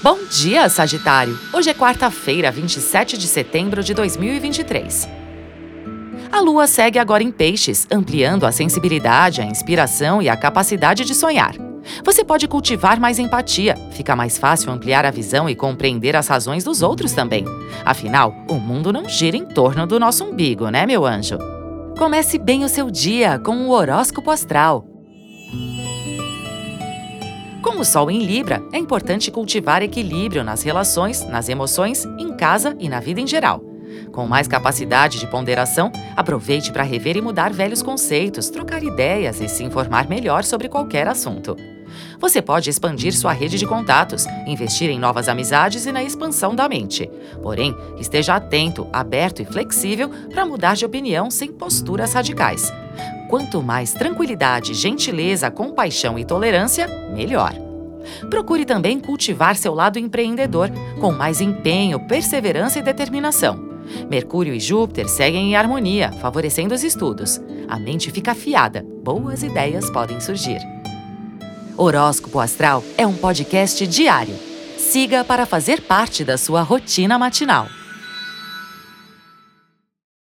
Bom dia, Sagitário! Hoje é quarta-feira, 27 de setembro de 2023. A lua segue agora em Peixes, ampliando a sensibilidade, a inspiração e a capacidade de sonhar. Você pode cultivar mais empatia, fica mais fácil ampliar a visão e compreender as razões dos outros também. Afinal, o mundo não gira em torno do nosso umbigo, né, meu anjo? Comece bem o seu dia com o horóscopo astral. Com o Sol em Libra, é importante cultivar equilíbrio nas relações, nas emoções, em casa e na vida em geral. Com mais capacidade de ponderação, aproveite para rever e mudar velhos conceitos, trocar ideias e se informar melhor sobre qualquer assunto. Você pode expandir sua rede de contatos, investir em novas amizades e na expansão da mente. Porém, esteja atento, aberto e flexível para mudar de opinião sem posturas radicais. Quanto mais tranquilidade, gentileza, compaixão e tolerância, melhor. Procure também cultivar seu lado empreendedor, com mais empenho, perseverança e determinação. Mercúrio e Júpiter seguem em harmonia, favorecendo os estudos. A mente fica afiada, boas ideias podem surgir. Horóscopo Astral é um podcast diário. Siga para fazer parte da sua rotina matinal.